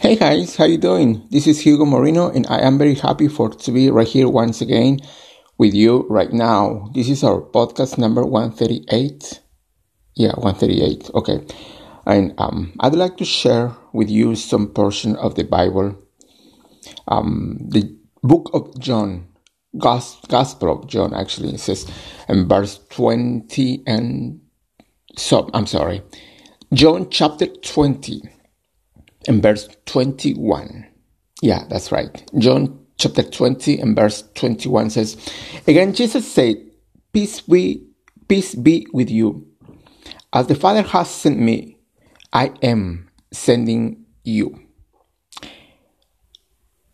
Hey guys, how you doing? This is Hugo Moreno and I am very happy for to be right here once again with you right now. This is our podcast number 138. Yeah, 138. Okay. And um, I'd like to share with you some portion of the Bible. Um, the book of John, Gospel of John actually it says in verse 20 and so I'm sorry. John chapter 20 and verse 21. Yeah, that's right. John chapter 20 and verse 21 says, Again, Jesus said, Peace be, peace be with you. As the Father has sent me, I am sending you.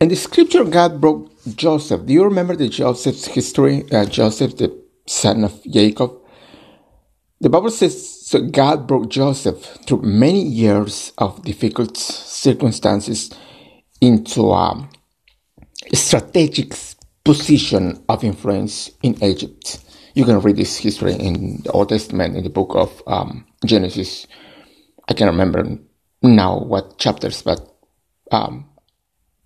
In the scripture, God broke Joseph. Do you remember the Joseph's history? Uh, Joseph, the son of Jacob. The Bible says so God brought Joseph through many years of difficult circumstances into a strategic position of influence in Egypt. You can read this history in the Old Testament in the book of um, Genesis. I can't remember now what chapters, but um,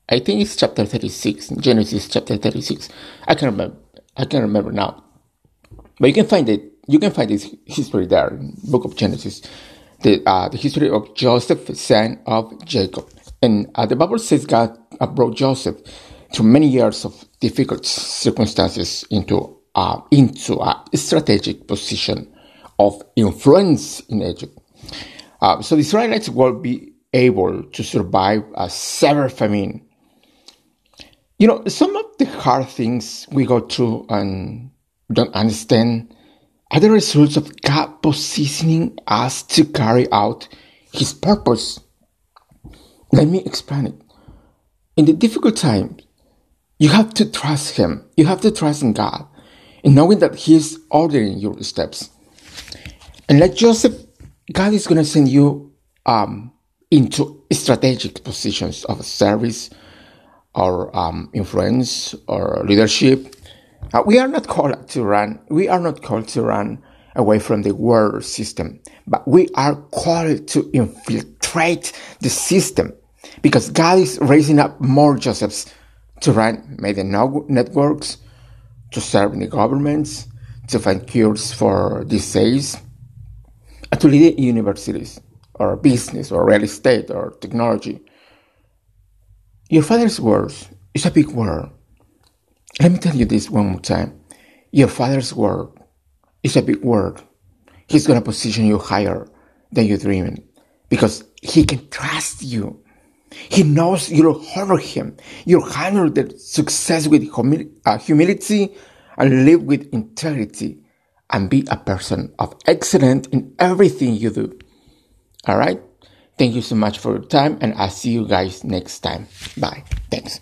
I think it's chapter 36, Genesis chapter 36. I can't remember. I can't remember now. But you can find it. You can find this history there in Book of Genesis, the uh, the history of Joseph, son of Jacob, and uh, the Bible says God brought Joseph through many years of difficult circumstances into uh, into a strategic position of influence in Egypt. Uh, so the Israelites will be able to survive a severe famine. You know, some of the hard things we go through and don't understand are the results of God positioning us to carry out His purpose. Let me explain it. In the difficult times, you have to trust Him. You have to trust in God, and knowing that He is ordering your steps. And like Joseph, God is going to send you um, into strategic positions of service or um, influence or leadership uh, we are not called to run, we are not called to run away from the world system, but we are called to infiltrate the system because God is raising up more Josephs to run maybe networks, to serve in the governments, to find cures for disease, and to lead universities or business or real estate or technology. Your father's words is a big word let me tell you this one more time. Your father's word is a big word. He's going to position you higher than you're dreaming because he can trust you. He knows you'll honor him. You'll handle the success with humi- uh, humility and live with integrity and be a person of excellence in everything you do. All right. Thank you so much for your time and I'll see you guys next time. Bye. Thanks.